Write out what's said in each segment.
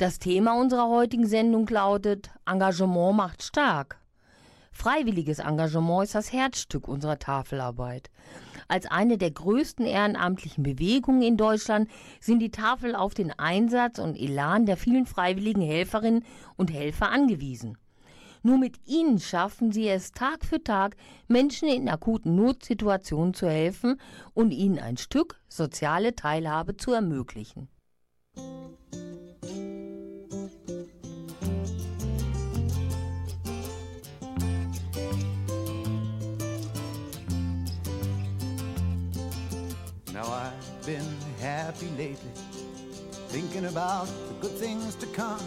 Das Thema unserer heutigen Sendung lautet Engagement macht stark. Freiwilliges Engagement ist das Herzstück unserer Tafelarbeit. Als eine der größten ehrenamtlichen Bewegungen in Deutschland sind die Tafel auf den Einsatz und Elan der vielen freiwilligen Helferinnen und Helfer angewiesen. Nur mit ihnen schaffen sie es Tag für Tag, Menschen in akuten Notsituationen zu helfen und ihnen ein Stück soziale Teilhabe zu ermöglichen. Been happy lately, thinking about the good things to come.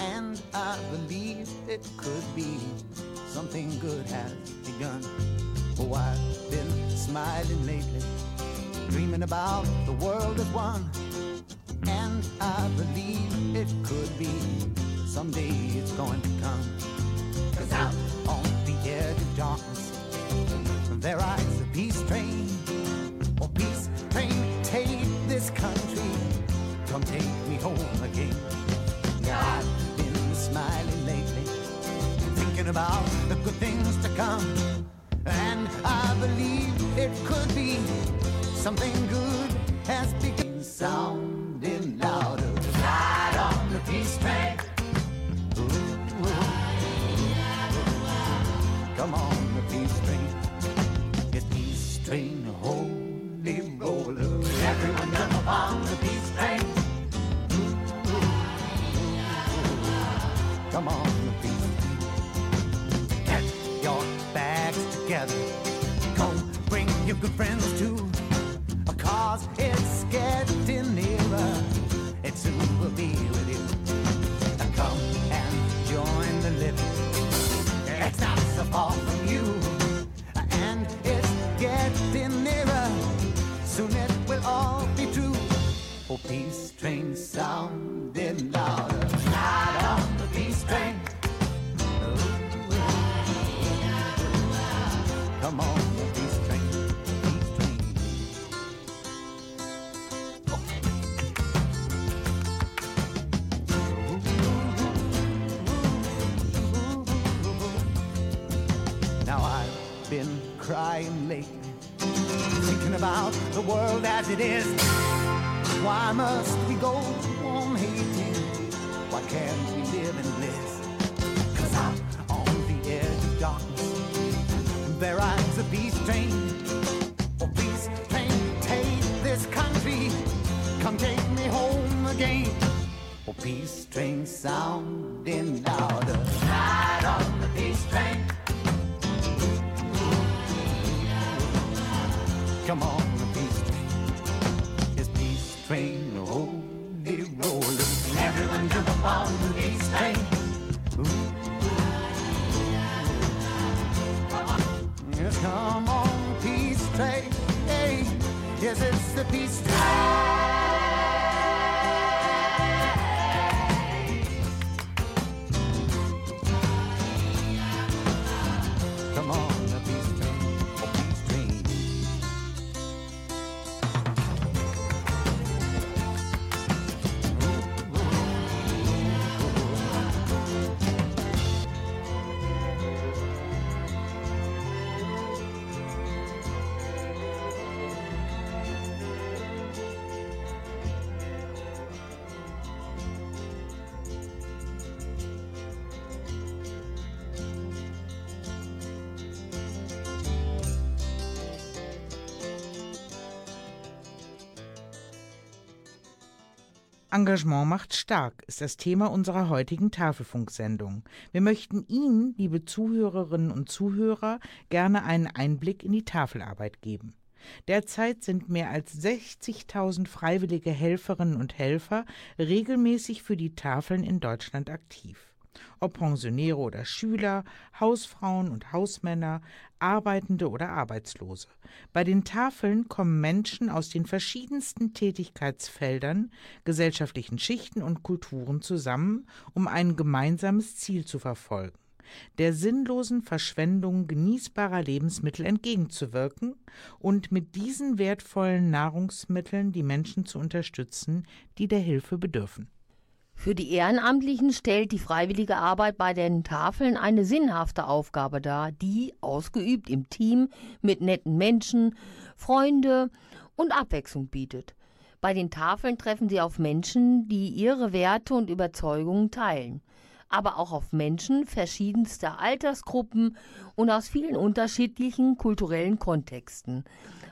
And I believe it could be something good has begun. Oh, I've been smiling lately, dreaming about the world as one. And I believe it could be someday it's going to come. Cause out on the edge of darkness, there rides the peace train. About the good things to come. And I believe it could be something good has begun. Sounding is. Why must we go on hating? Why can't we live in bliss? Engagement macht stark ist das Thema unserer heutigen Tafelfunksendung. Wir möchten Ihnen, liebe Zuhörerinnen und Zuhörer, gerne einen Einblick in die Tafelarbeit geben. Derzeit sind mehr als 60.000 freiwillige Helferinnen und Helfer regelmäßig für die Tafeln in Deutschland aktiv. Ob Pensionäre oder Schüler, Hausfrauen und Hausmänner, Arbeitende oder Arbeitslose. Bei den Tafeln kommen Menschen aus den verschiedensten Tätigkeitsfeldern, gesellschaftlichen Schichten und Kulturen zusammen, um ein gemeinsames Ziel zu verfolgen der sinnlosen Verschwendung genießbarer Lebensmittel entgegenzuwirken und mit diesen wertvollen Nahrungsmitteln die Menschen zu unterstützen, die der Hilfe bedürfen. Für die Ehrenamtlichen stellt die freiwillige Arbeit bei den Tafeln eine sinnhafte Aufgabe dar, die, ausgeübt im Team mit netten Menschen, Freunde und Abwechslung bietet. Bei den Tafeln treffen sie auf Menschen, die ihre Werte und Überzeugungen teilen, aber auch auf Menschen verschiedenster Altersgruppen und aus vielen unterschiedlichen kulturellen Kontexten,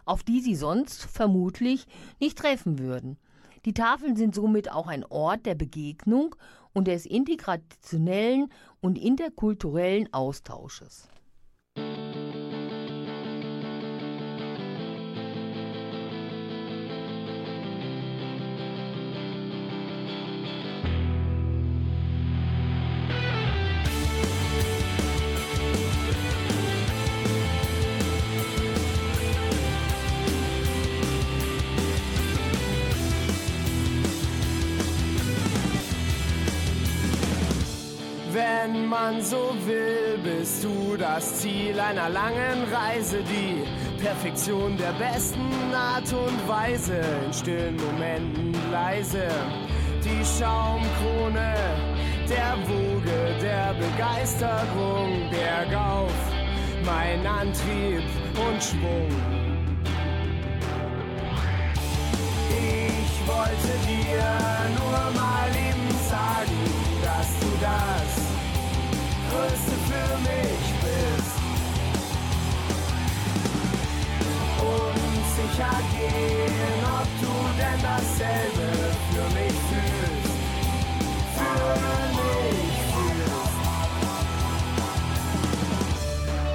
auf die sie sonst vermutlich nicht treffen würden. Die Tafeln sind somit auch ein Ort der Begegnung und des integrationellen und interkulturellen Austausches. So will, bist du das Ziel einer langen Reise, die Perfektion der besten Art und Weise, in stillen Momenten leise, die Schaumkrone der Woge der Begeisterung, bergauf, mein Antrieb und Schwung. Ich wollte dir sicher gehen, ob du denn dasselbe für mich fühlst. Für mich fühlst.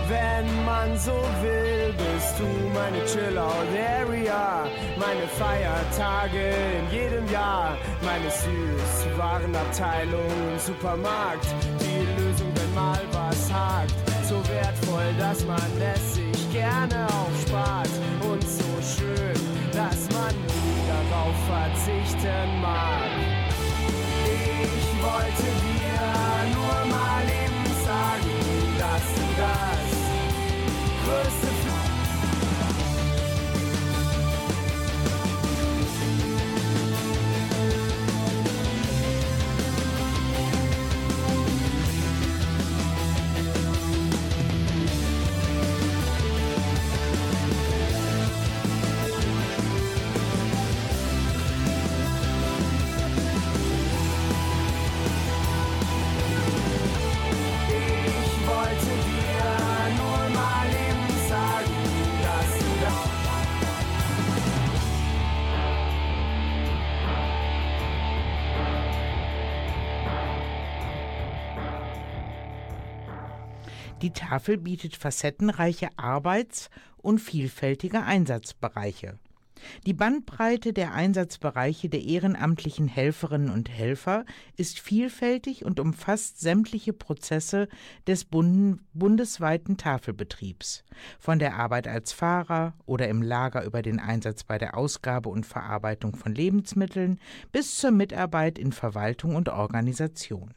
Wenn man so will, bist du meine Chill-Out-Area, meine Feiertage in jedem Jahr, meine Süßwarenabteilung im Supermarkt, die Lösung, wenn mal was hakt, so wertvoll, dass man es sich gerne aufspart schön, dass man nie darauf verzichten mag. Ich wollte dir nur mal eben sagen, dass du das größte Die Tafel bietet facettenreiche Arbeits- und vielfältige Einsatzbereiche. Die Bandbreite der Einsatzbereiche der ehrenamtlichen Helferinnen und Helfer ist vielfältig und umfasst sämtliche Prozesse des bundesweiten Tafelbetriebs, von der Arbeit als Fahrer oder im Lager über den Einsatz bei der Ausgabe und Verarbeitung von Lebensmitteln bis zur Mitarbeit in Verwaltung und Organisation.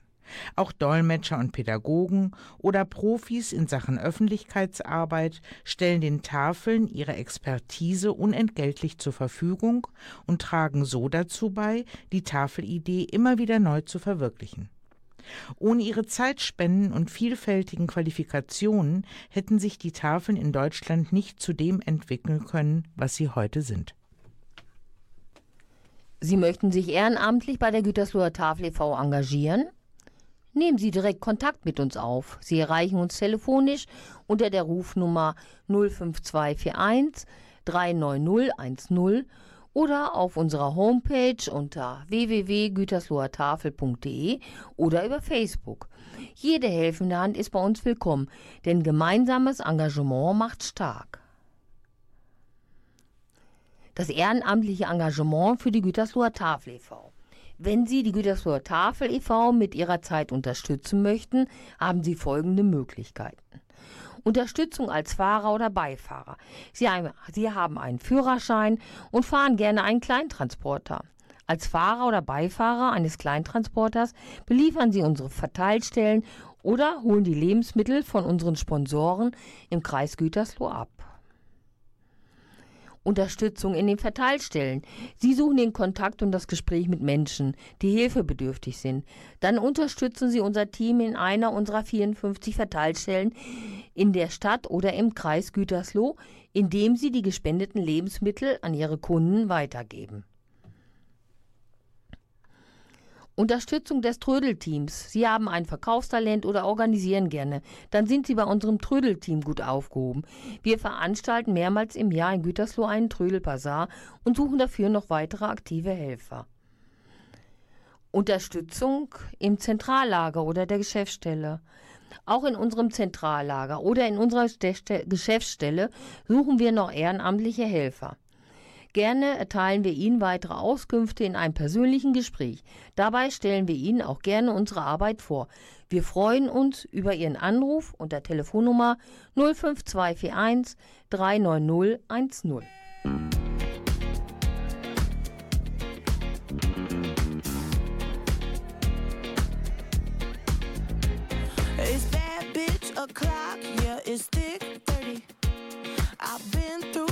Auch Dolmetscher und Pädagogen oder Profis in Sachen Öffentlichkeitsarbeit stellen den Tafeln ihre Expertise unentgeltlich zur Verfügung und tragen so dazu bei, die Tafelidee immer wieder neu zu verwirklichen. Ohne ihre Zeitspenden und vielfältigen Qualifikationen hätten sich die Tafeln in Deutschland nicht zu dem entwickeln können, was sie heute sind. Sie möchten sich ehrenamtlich bei der Gütersloher Tafel e.V. engagieren? Nehmen Sie direkt Kontakt mit uns auf. Sie erreichen uns telefonisch unter der Rufnummer 05241 39010 oder auf unserer Homepage unter www.güterslohertafel.de oder über Facebook. Jede helfende Hand ist bei uns willkommen, denn gemeinsames Engagement macht stark. Das ehrenamtliche Engagement für die Gütersloher Tafel e.V. Wenn Sie die Gütersloher Tafel e.V. mit Ihrer Zeit unterstützen möchten, haben Sie folgende Möglichkeiten. Unterstützung als Fahrer oder Beifahrer. Sie, haben einen Führerschein und fahren gerne einen Kleintransporter. Als Fahrer oder Beifahrer eines Kleintransporters beliefern Sie unsere Verteilstellen oder holen die Lebensmittel von unseren Sponsoren im Kreis Gütersloh ab. Unterstützung in den Verteilstellen. Sie suchen den Kontakt und das Gespräch mit Menschen, die hilfebedürftig sind. Dann unterstützen Sie unser Team in einer unserer 54 Verteilstellen in der Stadt oder im Kreis Gütersloh, indem Sie die gespendeten Lebensmittel an Ihre Kunden weitergeben. Unterstützung des Trödelteams. Sie haben ein Verkaufstalent oder organisieren gerne. Dann sind Sie bei unserem Trödelteam gut aufgehoben. Wir veranstalten mehrmals im Jahr in Gütersloh einen Trödelbazar und suchen dafür noch weitere aktive Helfer. Unterstützung im Zentrallager oder der Geschäftsstelle. Auch in unserem Zentrallager oder in unserer Geschäftsstelle suchen wir noch ehrenamtliche Helfer. Gerne erteilen wir Ihnen weitere Auskünfte in einem persönlichen Gespräch. Dabei stellen wir Ihnen auch gerne unsere Arbeit vor. Wir freuen uns über Ihren Anruf unter Telefonnummer 05241 390 10. It's bad bitch o'clock, yeah, it's thick 30. I've been through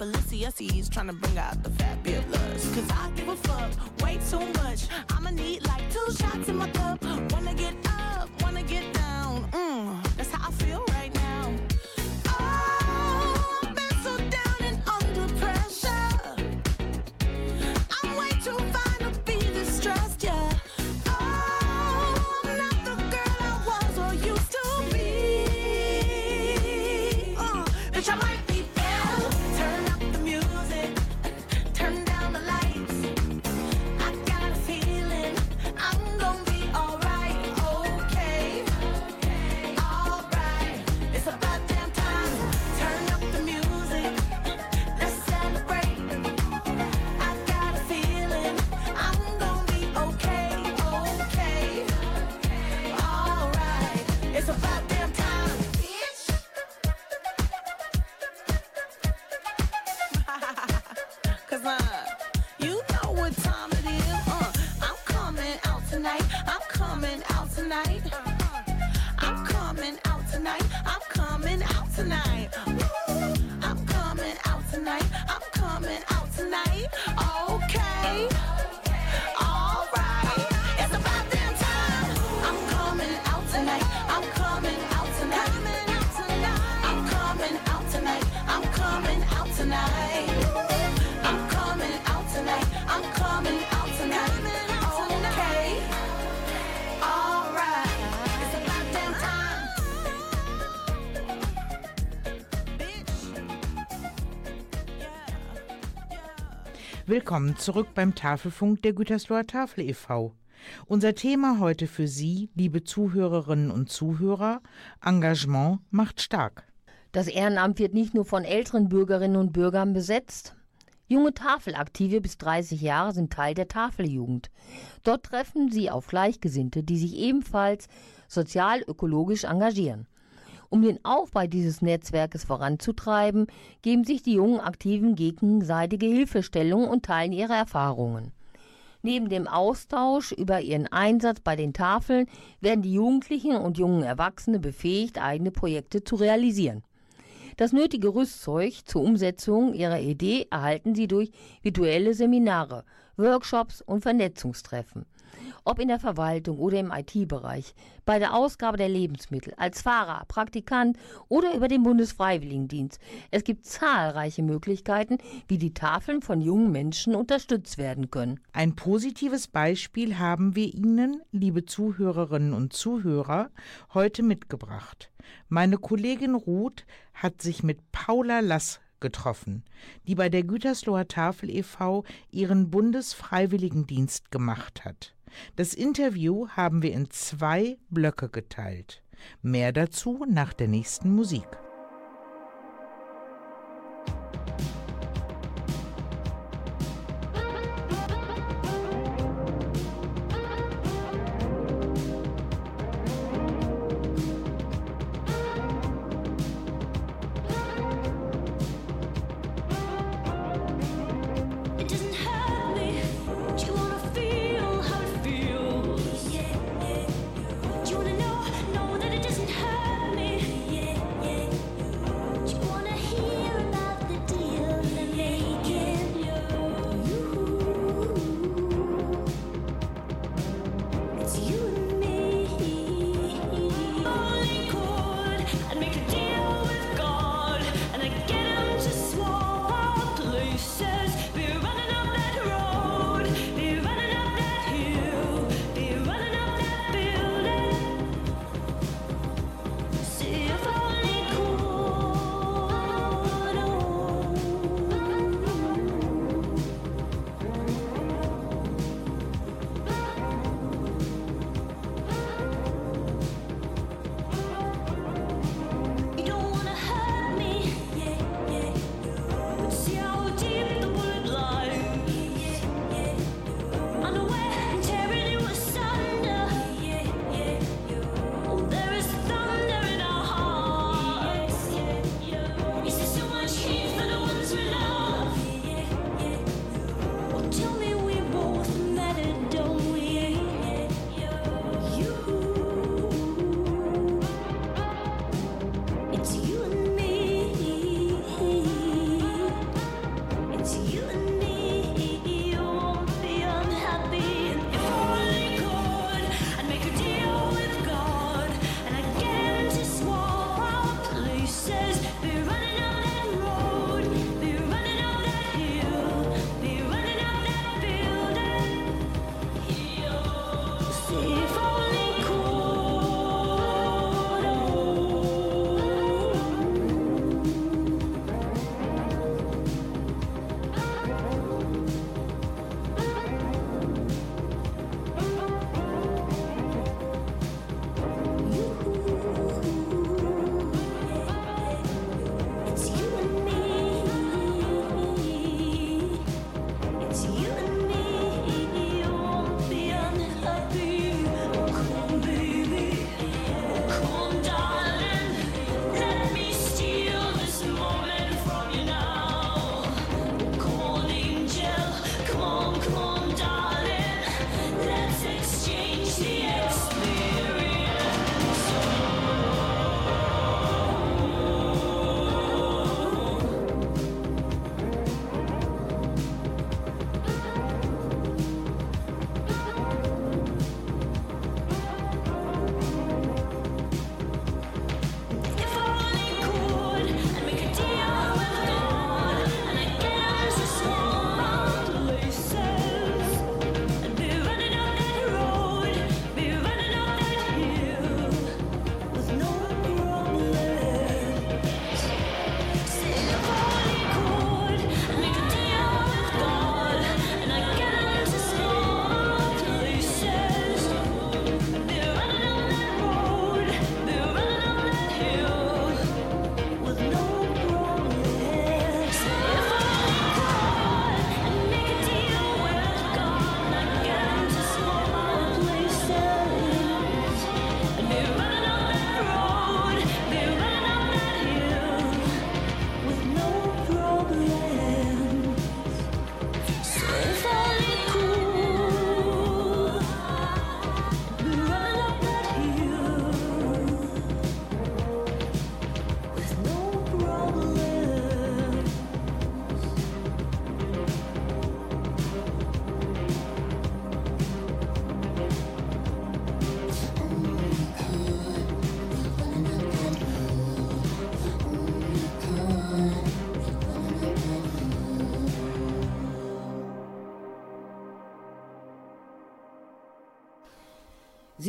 Balenciennes, trying to bring out Willkommen zurück beim Tafelfunk der Gütersloher Tafel e.V. Unser Thema heute für Sie, liebe Zuhörerinnen und Zuhörer, Engagement macht stark. Das Ehrenamt wird nicht nur von älteren Bürgerinnen und Bürgern besetzt. Junge Tafelaktive bis 30 Jahre sind Teil der Tafeljugend. Dort treffen sie auf Gleichgesinnte, die sich ebenfalls sozial-ökologisch engagieren. Um den Aufbau dieses Netzwerkes voranzutreiben, geben sich die jungen Aktiven gegenseitige Hilfestellung und teilen ihre Erfahrungen. Neben dem Austausch über ihren Einsatz bei den Tafeln werden die Jugendlichen und jungen Erwachsene befähigt, eigene Projekte zu realisieren. Das nötige Rüstzeug zur Umsetzung ihrer Idee erhalten sie durch virtuelle Seminare, Workshops und Vernetzungstreffen ob in der Verwaltung oder im IT-Bereich, bei der Ausgabe der Lebensmittel, als Fahrer, Praktikant oder über den Bundesfreiwilligendienst. Es gibt zahlreiche Möglichkeiten, wie die Tafeln von jungen Menschen unterstützt werden können. Ein positives Beispiel haben wir Ihnen, liebe Zuhörerinnen und Zuhörer, heute mitgebracht. Meine Kollegin Ruth hat sich mit Paula Lass getroffen, die bei der Gütersloher Tafel e.V. ihren Bundesfreiwilligendienst gemacht hat. Das Interview haben wir in zwei Blöcke geteilt. Mehr dazu nach der nächsten Musik.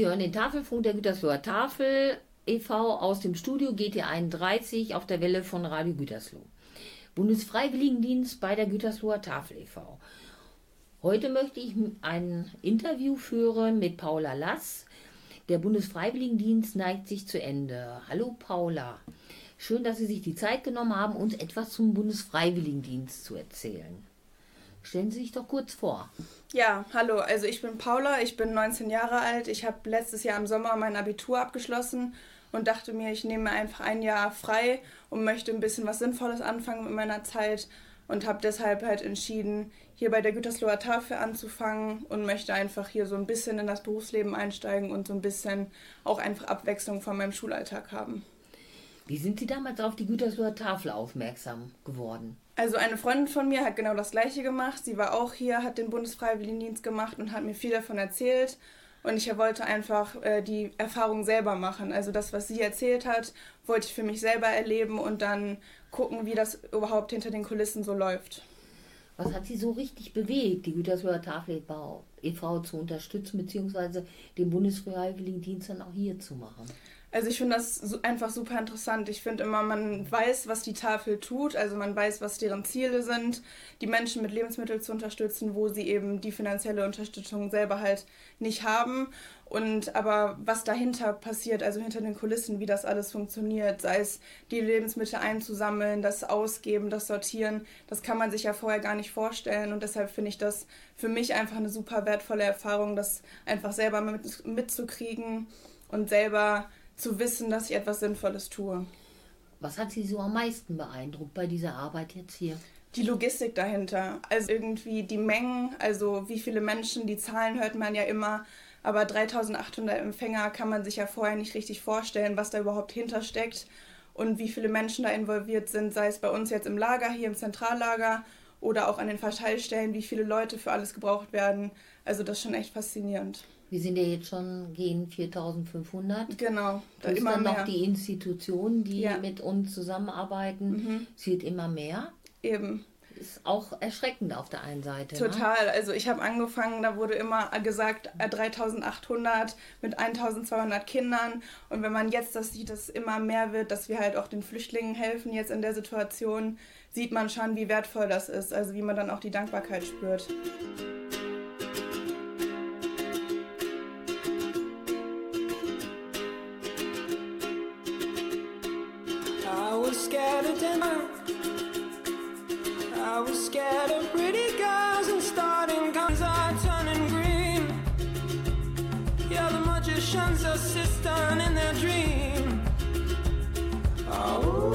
Sie hören den Tafelfunk der Gütersloher Tafel e.V. aus dem Studio GT 31 auf der Welle von Radio Gütersloh. Bundesfreiwilligendienst bei der Gütersloher Tafel e.V. Heute möchte ich ein Interview führen mit Paula Lass. Der Bundesfreiwilligendienst neigt sich zu Ende. Hallo Paula. Schön, dass Sie sich die Zeit genommen haben, uns etwas zum Bundesfreiwilligendienst zu erzählen. Stellen Sie sich doch kurz vor. Ja, hallo, also ich bin Paula, ich bin 19 Jahre alt. Ich habe letztes Jahr im Sommer mein Abitur abgeschlossen und dachte mir, ich nehme einfach ein Jahr frei und möchte ein bisschen was Sinnvolles anfangen mit meiner Zeit und habe deshalb halt entschieden, hier bei der Gütersloher Tafel anzufangen und möchte einfach hier so ein bisschen in das Berufsleben einsteigen und so ein bisschen auch einfach Abwechslung von meinem Schulalltag haben. Wie sind Sie damals auf die Gütersloher Tafel aufmerksam geworden? Also eine Freundin von mir hat genau das gleiche gemacht. Sie war auch hier, hat den Bundesfreiwilligendienst gemacht und hat mir viel davon erzählt. Und ich wollte einfach äh, die Erfahrung selber machen. Also das, was sie erzählt hat, wollte ich für mich selber erleben und dann gucken, wie das überhaupt hinter den Kulissen so läuft. Was hat Sie so richtig bewegt, die Gütersloher Tafel e.V. zu unterstützen, beziehungsweise den Bundesfreiwilligendienst dann auch hier zu machen? Also ich finde das einfach super interessant. Ich finde immer, man weiß, was die Tafel tut, also man weiß, was deren Ziele sind, die Menschen mit Lebensmitteln zu unterstützen, wo sie eben die finanzielle Unterstützung selber halt nicht haben. Und aber was dahinter passiert, also hinter den Kulissen, wie das alles funktioniert, sei es die Lebensmittel einzusammeln, das Ausgeben, das Sortieren, das kann man sich ja vorher gar nicht vorstellen. Und deshalb finde ich das für mich einfach eine super wertvolle Erfahrung, das einfach selber mit, mitzukriegen und selber zu wissen, dass ich etwas Sinnvolles tue. Was hat Sie so am meisten beeindruckt bei dieser Arbeit jetzt hier? Die Logistik dahinter. Also irgendwie die Mengen, also wie viele Menschen, die Zahlen hört man ja immer, aber 3800 Empfänger kann man sich ja vorher nicht richtig vorstellen, was da überhaupt hintersteckt und wie viele Menschen da involviert sind, sei es bei uns jetzt im Lager, hier im Zentrallager oder auch an den Verteilstellen, wie viele Leute für alles gebraucht werden. Also das ist schon echt faszinierend. Wir sind ja jetzt schon gegen 4500. Genau, da Plus immer dann mehr. noch die Institutionen, die ja. mit uns zusammenarbeiten. Mhm. Es wird immer mehr. Eben. Ist auch erschreckend auf der einen Seite. Ne? Total. Ne? Also ich habe angefangen, da wurde immer gesagt 3800 äh, mit 1200 Kindern. Und wenn man jetzt das sieht, dass es immer mehr wird, dass wir halt auch den Flüchtlingen helfen jetzt in der Situation, sieht man schon, wie wertvoll das ist. Also wie man dann auch die Dankbarkeit spürt. scared of dinner. I was scared of pretty girls and starting guns. are turning green. Yeah, the magician's assistant in their dream. Oh.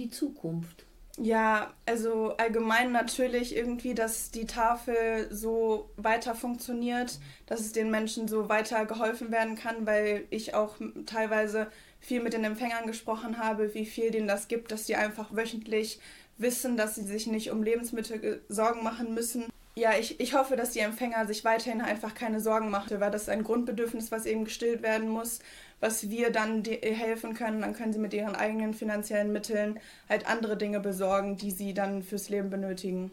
Die Zukunft? Ja, also allgemein natürlich irgendwie, dass die Tafel so weiter funktioniert, dass es den Menschen so weiter geholfen werden kann, weil ich auch teilweise viel mit den Empfängern gesprochen habe, wie viel denen das gibt, dass sie einfach wöchentlich wissen, dass sie sich nicht um Lebensmittel Sorgen machen müssen. Ja, ich, ich hoffe, dass die Empfänger sich weiterhin einfach keine Sorgen machen, weil das ein Grundbedürfnis, was eben gestillt werden muss, was wir dann helfen können. Dann können sie mit ihren eigenen finanziellen Mitteln halt andere Dinge besorgen, die sie dann fürs Leben benötigen.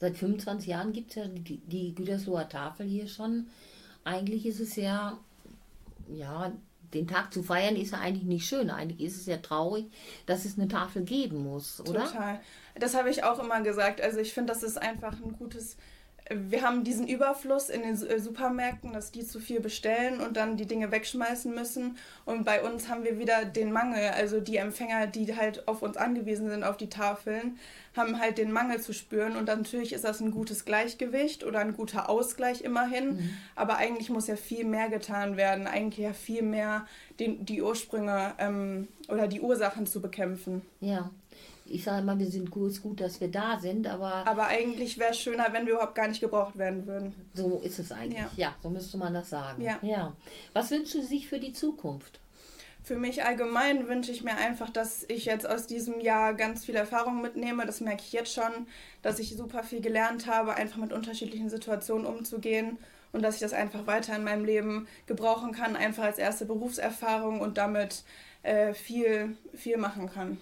Seit 25 Jahren gibt es ja die, die Gütersloher Tafel hier schon. Eigentlich ist es ja, ja, den Tag zu feiern ist ja eigentlich nicht schön. Eigentlich ist es ja traurig, dass es eine Tafel geben muss, oder? Total. Das habe ich auch immer gesagt. Also ich finde, das ist einfach ein gutes wir haben diesen Überfluss in den äh, Supermärkten, dass die zu viel bestellen und dann die Dinge wegschmeißen müssen. Und bei uns haben wir wieder den Mangel. Also die Empfänger, die halt auf uns angewiesen sind, auf die Tafeln, haben halt den Mangel zu spüren. Und natürlich ist das ein gutes Gleichgewicht oder ein guter Ausgleich immerhin. Mhm. Aber eigentlich muss ja viel mehr getan werden. Eigentlich ja viel mehr den, die Ursprünge ähm, oder die Ursachen zu bekämpfen. Ja ich sage immer, wir sind gut, ist gut, dass wir da sind, aber. Aber eigentlich wäre es schöner, wenn wir überhaupt gar nicht gebraucht werden würden. So ist es eigentlich. Ja, ja so müsste man das sagen. Ja. ja. Was wünschen Sie sich für die Zukunft? Für mich allgemein wünsche ich mir einfach, dass ich jetzt aus diesem Jahr ganz viel Erfahrung mitnehme. Das merke ich jetzt schon, dass ich super viel gelernt habe, einfach mit unterschiedlichen Situationen umzugehen und dass ich das einfach weiter in meinem Leben gebrauchen kann, einfach als erste Berufserfahrung und damit äh, viel, viel machen kann.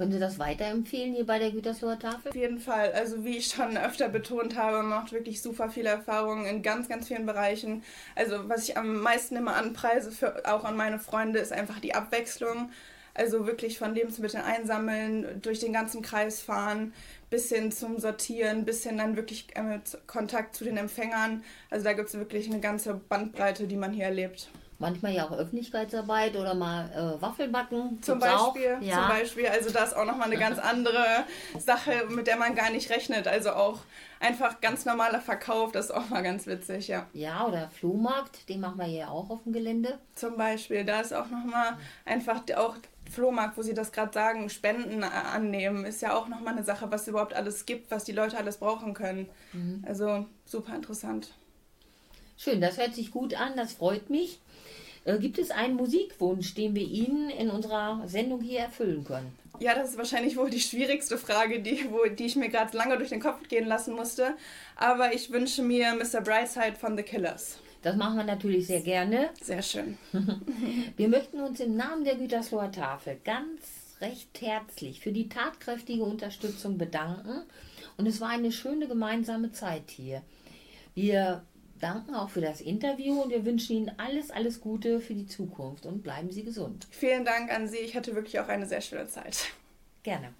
Können Sie das weiterempfehlen hier bei der Gütersloher Tafel? Auf jeden Fall. Also wie ich schon öfter betont habe, macht wirklich super viele Erfahrungen in ganz, ganz vielen Bereichen. Also was ich am meisten immer anpreise, für, auch an meine Freunde, ist einfach die Abwechslung. Also wirklich von Lebensmitteln einsammeln, durch den ganzen Kreis fahren, bis hin zum Sortieren, bis hin dann wirklich äh, Kontakt zu den Empfängern. Also da gibt es wirklich eine ganze Bandbreite, die man hier erlebt manchmal ja auch Öffentlichkeitsarbeit oder mal äh, Waffelbacken. Zum Beispiel, ja. zum Beispiel. Also das ist auch nochmal eine ganz andere Sache, mit der man gar nicht rechnet. Also auch einfach ganz normaler Verkauf, das ist auch mal ganz witzig, ja. Ja, oder Flohmarkt, den machen wir hier auch auf dem Gelände. Zum Beispiel, da ist auch nochmal einfach auch Flohmarkt, wo Sie das gerade sagen, Spenden annehmen, ist ja auch nochmal eine Sache, was es überhaupt alles gibt, was die Leute alles brauchen können. Mhm. Also super interessant. Schön, das hört sich gut an, das freut mich. Äh, gibt es einen Musikwunsch, den wir Ihnen in unserer Sendung hier erfüllen können? Ja, das ist wahrscheinlich wohl die schwierigste Frage, die, wo, die ich mir gerade lange durch den Kopf gehen lassen musste. Aber ich wünsche mir Mr. Brightside von The Killers. Das machen wir natürlich sehr gerne. Sehr schön. wir möchten uns im Namen der Gütersloher Tafel ganz recht herzlich für die tatkräftige Unterstützung bedanken. Und es war eine schöne gemeinsame Zeit hier. Wir danken auch für das Interview und wir wünschen Ihnen alles, alles Gute für die Zukunft und bleiben Sie gesund. Vielen Dank an Sie. Ich hatte wirklich auch eine sehr schöne Zeit. Gerne.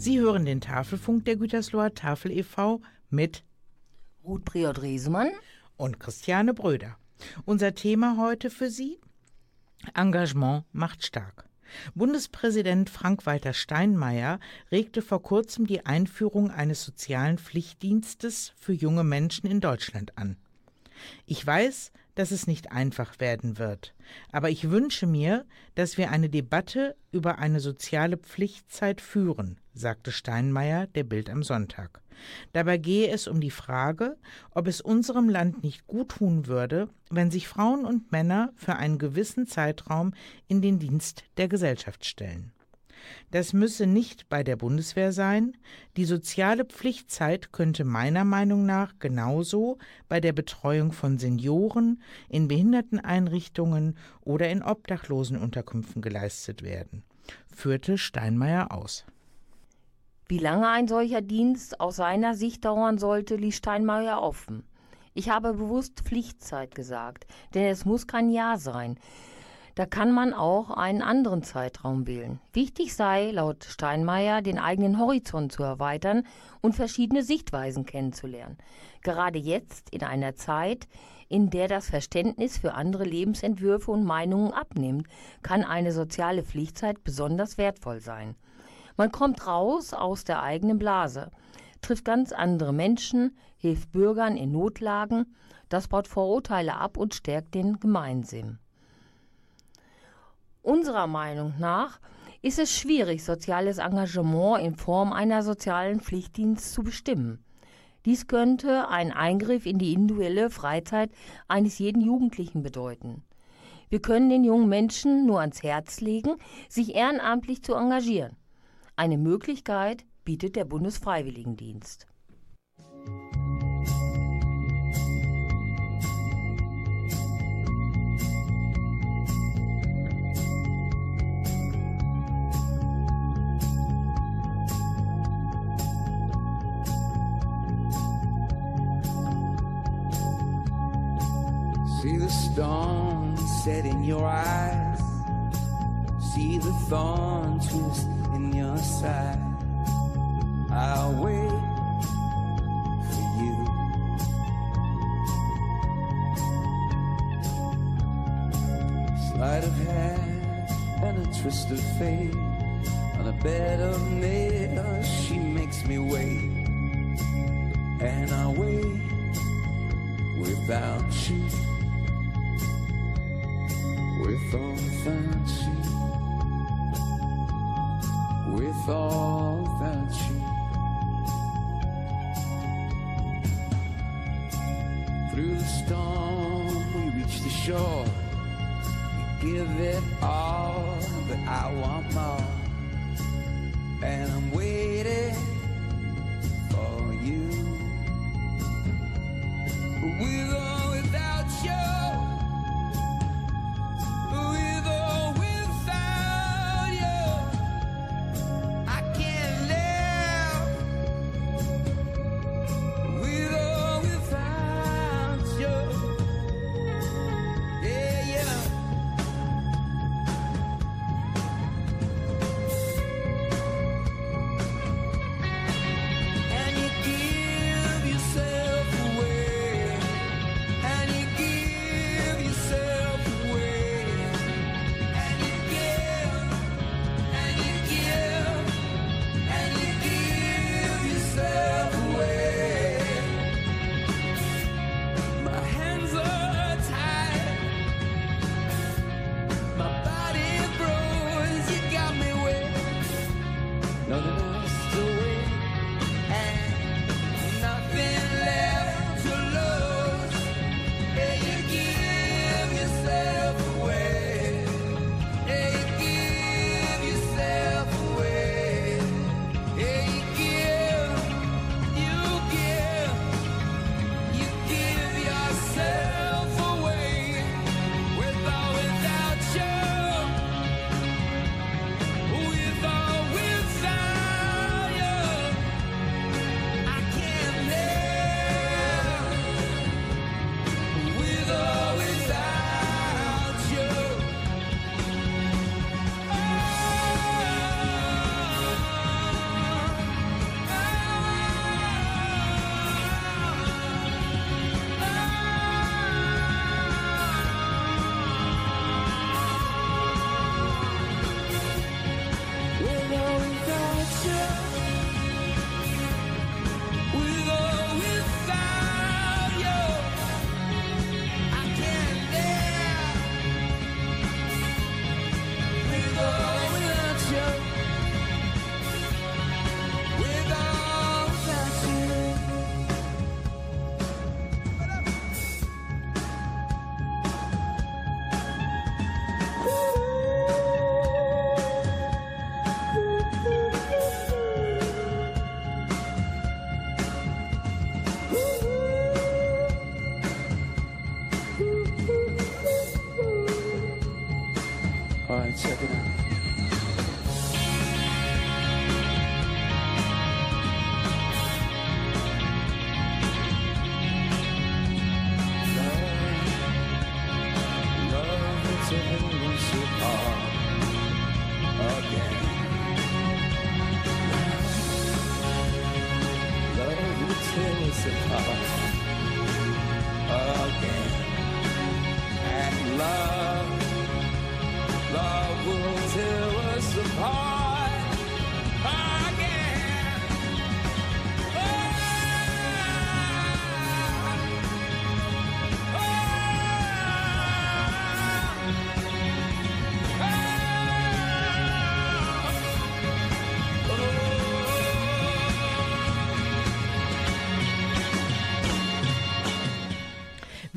Sie hören den Tafelfunk der Gütersloher Tafel e.V. mit Ruth Priot-Riesemann und Christiane Bröder. Unser Thema heute für Sie: Engagement macht stark. Bundespräsident Frank-Walter Steinmeier regte vor kurzem die Einführung eines sozialen Pflichtdienstes für junge Menschen in Deutschland an. Ich weiß, dass es nicht einfach werden wird, aber ich wünsche mir, dass wir eine Debatte über eine soziale Pflichtzeit führen, sagte Steinmeier der Bild am Sonntag. Dabei gehe es um die Frage, ob es unserem Land nicht gut tun würde, wenn sich Frauen und Männer für einen gewissen Zeitraum in den Dienst der Gesellschaft stellen. Das müsse nicht bei der Bundeswehr sein. Die soziale Pflichtzeit könnte meiner Meinung nach genauso bei der Betreuung von Senioren, in Behinderteneinrichtungen oder in Obdachlosenunterkünften geleistet werden, führte Steinmeier aus. Wie lange ein solcher Dienst aus seiner Sicht dauern sollte, ließ Steinmeier offen. Ich habe bewusst Pflichtzeit gesagt, denn es muss kein Jahr sein. Da kann man auch einen anderen Zeitraum wählen. Wichtig sei, laut Steinmeier, den eigenen Horizont zu erweitern und verschiedene Sichtweisen kennenzulernen. Gerade jetzt, in einer Zeit, in der das Verständnis für andere Lebensentwürfe und Meinungen abnimmt, kann eine soziale Pflichtzeit besonders wertvoll sein. Man kommt raus aus der eigenen Blase, trifft ganz andere Menschen, hilft Bürgern in Notlagen, das baut Vorurteile ab und stärkt den Gemeinsinn. Unserer Meinung nach ist es schwierig, soziales Engagement in Form einer sozialen Pflichtdienst zu bestimmen. Dies könnte ein Eingriff in die individuelle Freizeit eines jeden Jugendlichen bedeuten. Wir können den jungen Menschen nur ans Herz legen, sich ehrenamtlich zu engagieren. Eine Möglichkeit bietet der Bundesfreiwilligendienst. See the storm set in your eyes. See the thorn twist your side. I'll wait for you. Sleight of hand and a twist of fate. On a bed of nails, she makes me wait. And I wait without you. With without you. With or without you. Through the storm, we reach the shore. We give it all, but I want more. And I'm waiting for you.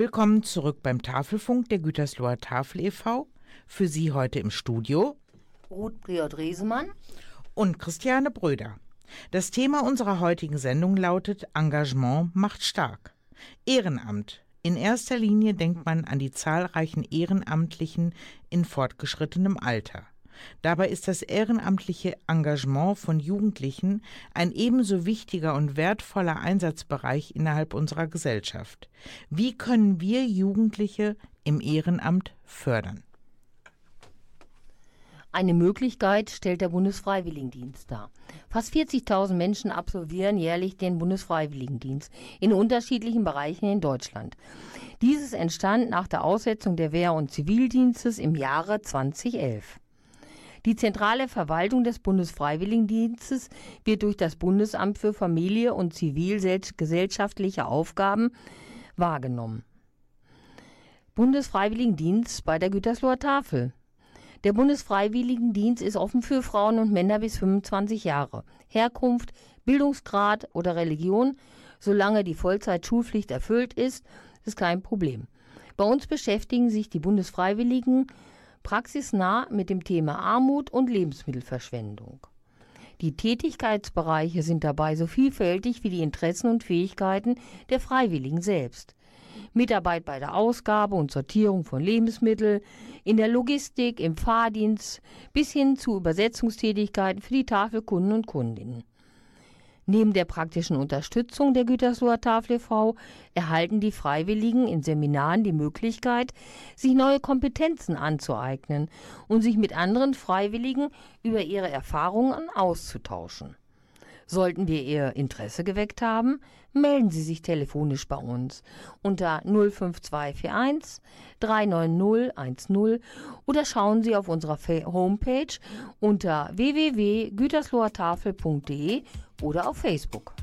Willkommen zurück beim Tafelfunk der Gütersloher Tafel e.V. Für Sie heute im Studio Ruth Priot-Resemann und Christiane Bröder. Das Thema unserer heutigen Sendung lautet Engagement macht stark. Ehrenamt. In erster Linie denkt man an die zahlreichen Ehrenamtlichen in fortgeschrittenem Alter. Dabei ist das ehrenamtliche Engagement von Jugendlichen ein ebenso wichtiger und wertvoller Einsatzbereich innerhalb unserer Gesellschaft. Wie können wir Jugendliche im Ehrenamt fördern? Eine Möglichkeit stellt der Bundesfreiwilligendienst dar. Fast 40.000 Menschen absolvieren jährlich den Bundesfreiwilligendienst in unterschiedlichen Bereichen in Deutschland. Dieses entstand nach der Aussetzung der Wehr- und Zivildienstes im Jahre 2011. Die zentrale Verwaltung des Bundesfreiwilligendienstes wird durch das Bundesamt für Familie und zivilgesellschaftliche Aufgaben wahrgenommen. Bundesfreiwilligendienst bei der Gütersloher Tafel. Der Bundesfreiwilligendienst ist offen für Frauen und Männer bis 25 Jahre. Herkunft, Bildungsgrad oder Religion, solange die Vollzeitschulpflicht erfüllt ist, ist kein Problem. Bei uns beschäftigen sich die Bundesfreiwilligen praxisnah mit dem Thema Armut und Lebensmittelverschwendung. Die Tätigkeitsbereiche sind dabei so vielfältig wie die Interessen und Fähigkeiten der Freiwilligen selbst. Mitarbeit bei der Ausgabe und Sortierung von Lebensmitteln, in der Logistik, im Fahrdienst bis hin zu Übersetzungstätigkeiten für die Tafelkunden und Kundinnen. Neben der praktischen Unterstützung der Gütersloher Tafel e.V. erhalten die Freiwilligen in Seminaren die Möglichkeit, sich neue Kompetenzen anzueignen und sich mit anderen Freiwilligen über ihre Erfahrungen auszutauschen. Sollten wir Ihr Interesse geweckt haben, melden Sie sich telefonisch bei uns unter 05241 390 10 oder schauen Sie auf unserer Homepage unter www.güterslohertafel.de oder auf Facebook.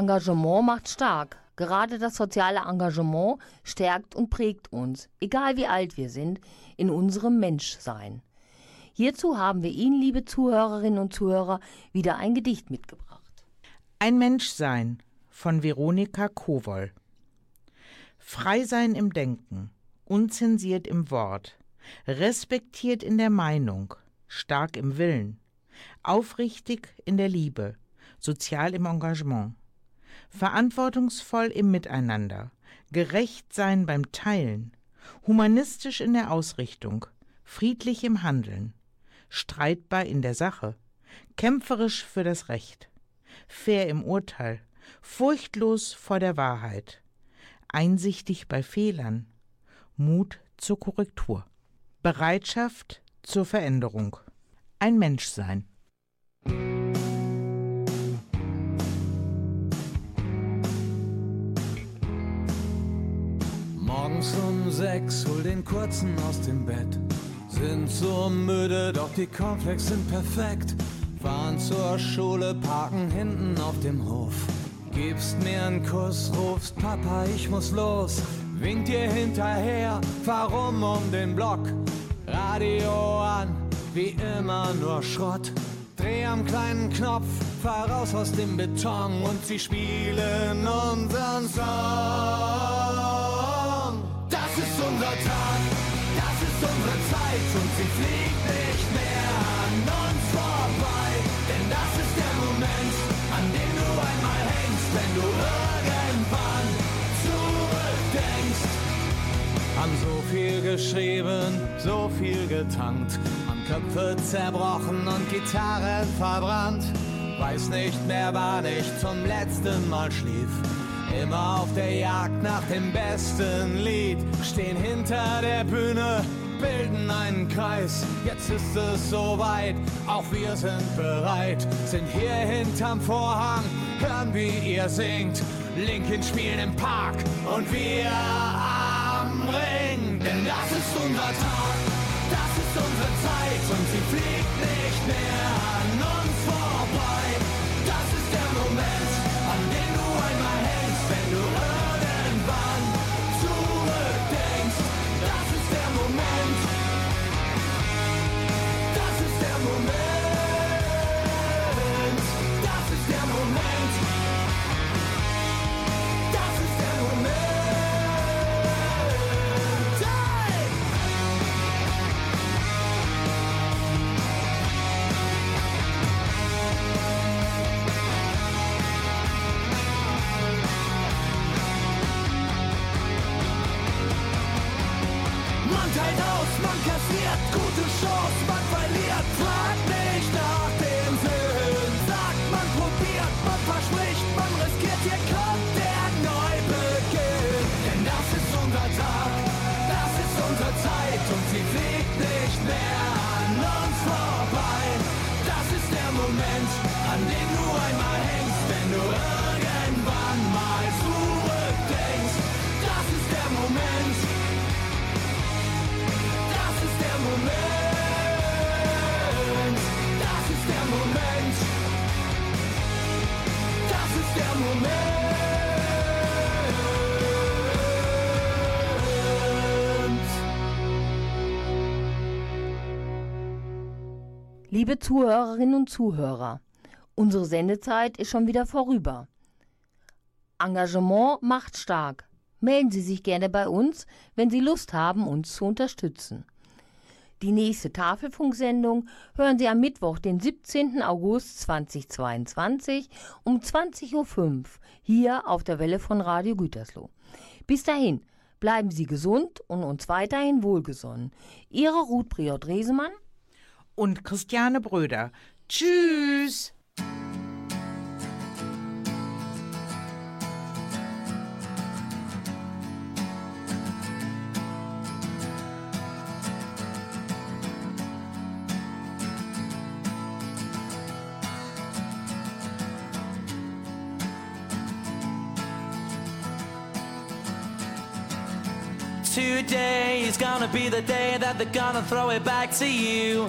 Engagement macht stark. Gerade das soziale Engagement stärkt und prägt uns, egal wie alt wir sind, in unserem Menschsein. Hierzu haben wir Ihnen, liebe Zuhörerinnen und Zuhörer, wieder ein Gedicht mitgebracht. Ein Menschsein von Veronika Kowol. Frei sein im Denken, unzensiert im Wort, respektiert in der Meinung, stark im Willen, aufrichtig in der Liebe, sozial im Engagement, verantwortungsvoll im Miteinander, gerecht sein beim Teilen, humanistisch in der Ausrichtung, friedlich im Handeln, streitbar in der Sache, kämpferisch für das Recht, fair im Urteil, furchtlos vor der Wahrheit, einsichtig bei Fehlern, Mut zur Korrektur, Bereitschaft zur Veränderung, ein Menschsein. Morgens um sechs hol den Kurzen aus dem Bett. Sind so müde, doch die Cornflakes sind perfekt. Fahren zur Schule, parken hinten auf dem Hof. Gibst mir einen Kuss, rufst Papa, ich muss los. Winkt dir hinterher, fahr rum um den Block. Radio an, wie immer nur Schrott. Dreh am kleinen Knopf, fahr raus aus dem Beton und sie spielen unseren Song. Viel geschrieben, so viel getankt, haben Köpfe zerbrochen und Gitarren verbrannt. Weiß nicht mehr, wann ich zum letzten Mal schlief. Immer auf der Jagd nach dem besten Lied, stehen hinter der Bühne, bilden einen Kreis. Jetzt ist es soweit, auch wir sind bereit, sind hier hinterm Vorhang, hören wie ihr singt. Linkin spielen im Park und wir ist unser Tag, das ist unsere Zeit und sie fliegt nicht mehr an uns Liebe Zuhörerinnen und Zuhörer, unsere Sendezeit ist schon wieder vorüber. Engagement macht stark. Melden Sie sich gerne bei uns, wenn Sie Lust haben, uns zu unterstützen. Die nächste Tafelfunksendung hören Sie am Mittwoch, den 17. August 2022 um 20.05 Uhr hier auf der Welle von Radio Gütersloh. Bis dahin, bleiben Sie gesund und uns weiterhin wohlgesonnen. Ihre Ruth Priot-Resemann und Christiane Bröder. Tschüss! Today is gonna be the day that they're gonna throw it back to you.